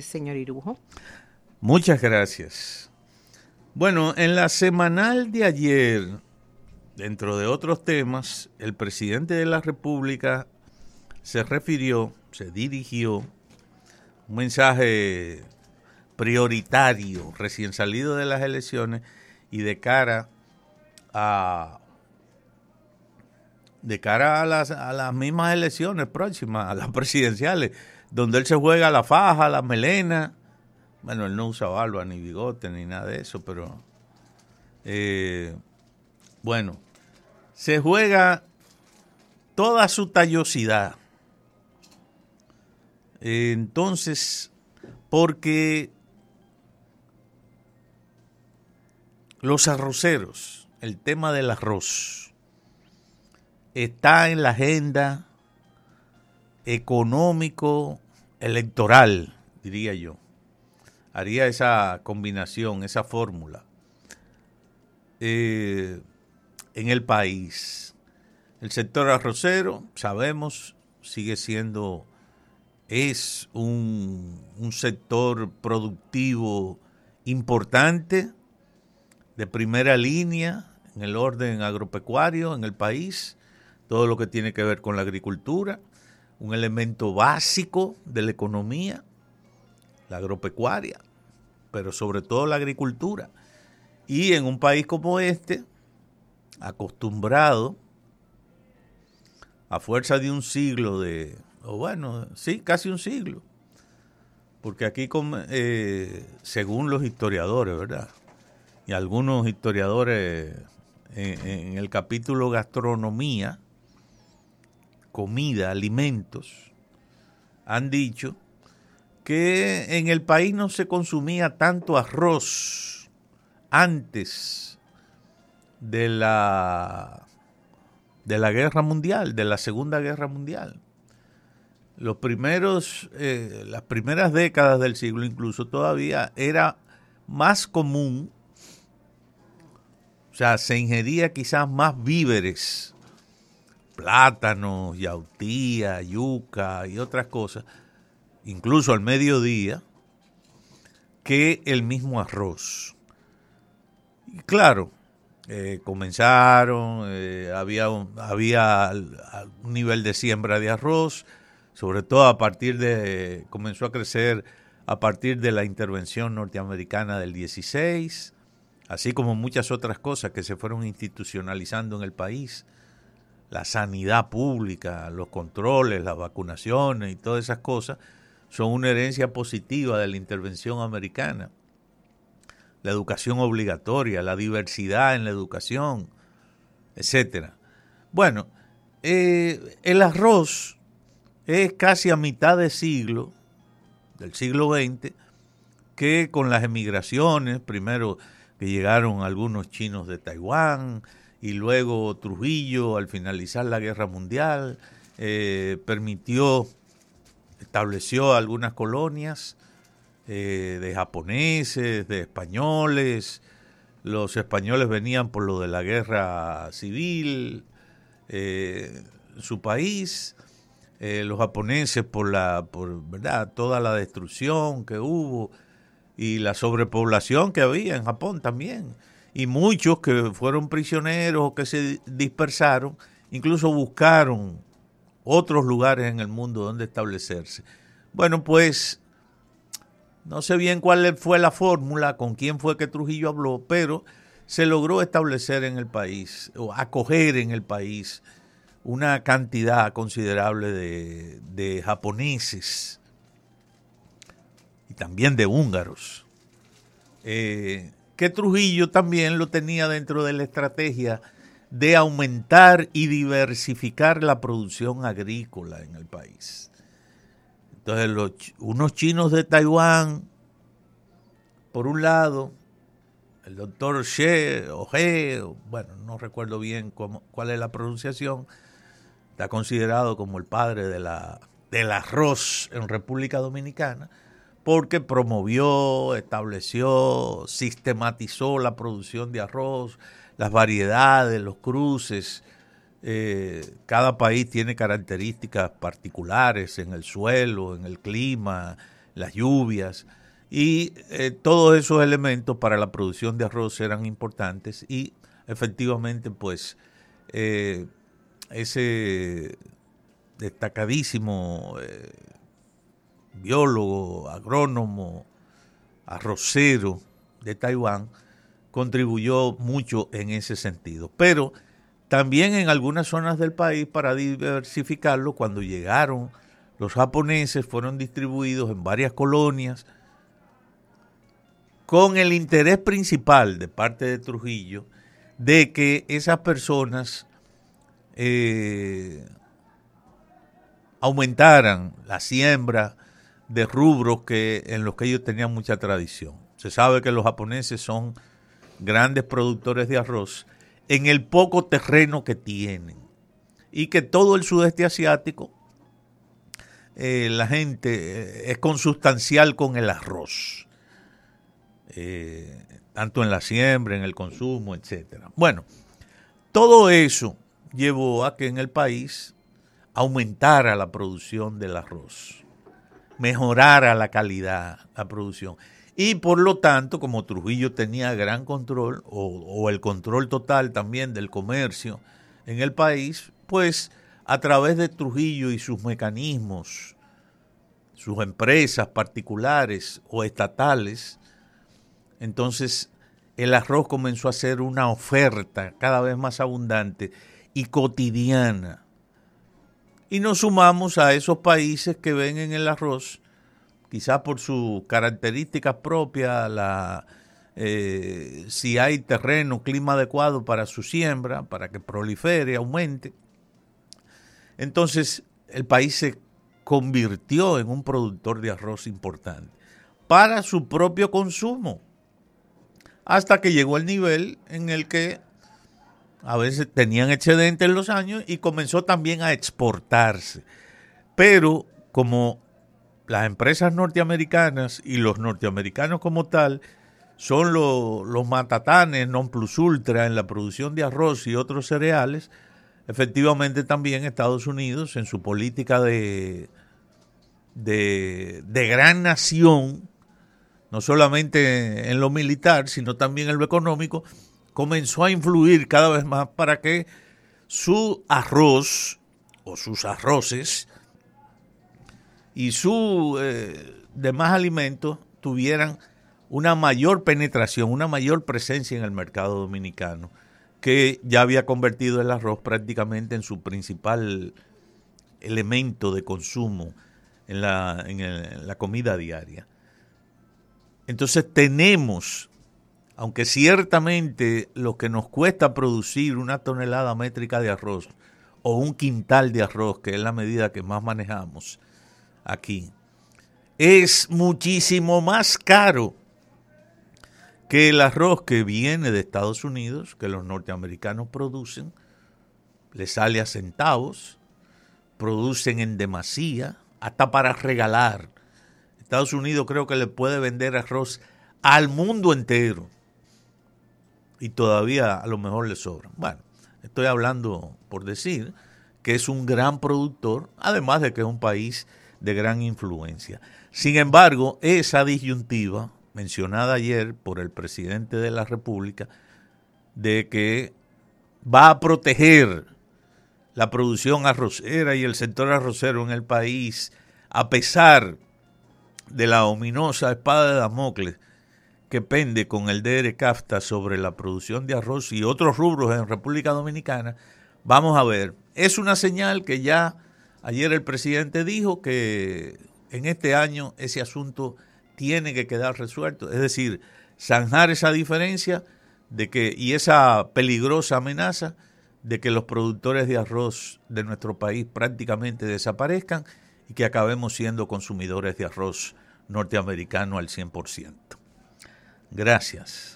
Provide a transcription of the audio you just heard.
señor Irujo. Muchas gracias. Bueno, en la semanal de ayer, dentro de otros temas, el presidente de la República se refirió, se dirigió un mensaje prioritario recién salido de las elecciones y de cara a de cara a las, a las mismas elecciones próximas, a las presidenciales, donde él se juega la faja, la melena. Bueno, él no usa barba ni bigote ni nada de eso, pero eh, bueno, se juega toda su tallosidad. Entonces, porque los arroceros, el tema del arroz, está en la agenda económico electoral, diría yo. Haría esa combinación, esa fórmula. Eh, en el país. El sector arrocero, sabemos, sigue siendo, es un, un sector productivo importante, de primera línea en el orden agropecuario en el país todo lo que tiene que ver con la agricultura, un elemento básico de la economía, la agropecuaria, pero sobre todo la agricultura. Y en un país como este, acostumbrado a fuerza de un siglo de, o bueno, sí, casi un siglo, porque aquí, eh, según los historiadores, ¿verdad? Y algunos historiadores en el capítulo gastronomía, comida, alimentos, han dicho que en el país no se consumía tanto arroz antes de la de la guerra mundial, de la segunda guerra mundial. Los primeros, eh, las primeras décadas del siglo incluso todavía era más común, o sea, se ingería quizás más víveres plátanos, yautía, yuca y otras cosas, incluso al mediodía, que el mismo arroz. Y claro, eh, comenzaron, eh, había, un, había un nivel de siembra de arroz, sobre todo a partir de, comenzó a crecer a partir de la intervención norteamericana del 16, así como muchas otras cosas que se fueron institucionalizando en el país la sanidad pública, los controles, las vacunaciones y todas esas cosas son una herencia positiva de la intervención americana. La educación obligatoria, la diversidad en la educación, etcétera. Bueno, eh, el arroz es casi a mitad de siglo, del siglo XX, que con las emigraciones, primero que llegaron algunos chinos de Taiwán, y luego Trujillo, al finalizar la guerra mundial, eh, permitió, estableció algunas colonias eh, de japoneses, de españoles. Los españoles venían por lo de la guerra civil eh, su país. los japoneses por la por verdad toda la destrucción que hubo y la sobrepoblación que había en Japón también y muchos que fueron prisioneros o que se dispersaron, incluso buscaron otros lugares en el mundo donde establecerse. Bueno, pues no sé bien cuál fue la fórmula, con quién fue que Trujillo habló, pero se logró establecer en el país, o acoger en el país, una cantidad considerable de, japoneses y también de húngaros. Eh, que Trujillo también lo tenía dentro de la estrategia de aumentar y diversificar la producción agrícola en el país. Entonces, los, unos chinos de Taiwán, por un lado, el doctor She o He, bueno, no recuerdo bien cómo, cuál es la pronunciación, está considerado como el padre de la, del arroz en República Dominicana porque promovió, estableció, sistematizó la producción de arroz, las variedades, los cruces. Eh, cada país tiene características particulares en el suelo, en el clima, las lluvias, y eh, todos esos elementos para la producción de arroz eran importantes y efectivamente pues eh, ese destacadísimo biólogo, agrónomo, arrocero de Taiwán contribuyó mucho en ese sentido. Pero también en algunas zonas del país, para diversificarlo, cuando llegaron los japoneses, fueron distribuidos en varias colonias, con el interés principal de parte de Trujillo de que esas personas eh, aumentaran la siembra de rubros que, en los que ellos tenían mucha tradición. Se sabe que los japoneses son grandes productores de arroz en el poco terreno que tienen y que todo el sudeste asiático eh, la gente eh, es consustancial con el arroz. Eh, tanto en la siembra, en el consumo, etcétera. Bueno, todo eso llevó a que en el país aumentara la producción del arroz, mejorara la calidad, la producción. Y por lo tanto, como Trujillo tenía gran control, o, o el control total también del comercio en el país, pues a través de Trujillo y sus mecanismos, sus empresas particulares o estatales, entonces el arroz comenzó a ser una oferta cada vez más abundante y cotidiana. Y nos sumamos a esos países que ven en el arroz, quizás por sus características propias, la, eh, si hay terreno, clima adecuado para su siembra, para que prolifere, aumente. Entonces el país se convirtió en un productor de arroz importante para su propio consumo hasta que llegó el nivel en el que a veces tenían excedente en los años y comenzó también a exportarse. Pero como las empresas norteamericanas y los norteamericanos como tal son los matatanes non plus ultra en la producción de arroz y otros cereales, efectivamente también Estados Unidos en su política de, de, de gran nación no solamente en lo militar, sino también en lo económico, comenzó a influir cada vez más para que su arroz o sus arroces y sus eh, demás alimentos tuvieran una mayor penetración, una mayor presencia en el mercado dominicano, que ya había convertido el arroz prácticamente en su principal elemento de consumo en la, en la comida diaria. Entonces tenemos, aunque ciertamente lo que nos cuesta producir una tonelada métrica de arroz o un quintal de arroz, que es la medida que más manejamos aquí, es muchísimo más caro que el arroz que viene de Estados Unidos, que los norteamericanos producen, le sale a centavos, producen en demasía, hasta para regalar. Estados Unidos creo que le puede vender arroz al mundo entero. Y todavía a lo mejor le sobra. Bueno, estoy hablando por decir que es un gran productor, además de que es un país de gran influencia. Sin embargo, esa disyuntiva mencionada ayer por el presidente de la República, de que va a proteger la producción arrocera y el sector arrocero en el país, a pesar de la ominosa espada de Damocles que pende con el DR CAFTA sobre la producción de arroz y otros rubros en República Dominicana, vamos a ver, es una señal que ya ayer el presidente dijo que en este año ese asunto tiene que quedar resuelto, es decir, zanjar esa diferencia de que y esa peligrosa amenaza de que los productores de arroz de nuestro país prácticamente desaparezcan y que acabemos siendo consumidores de arroz norteamericano al 100%. Gracias.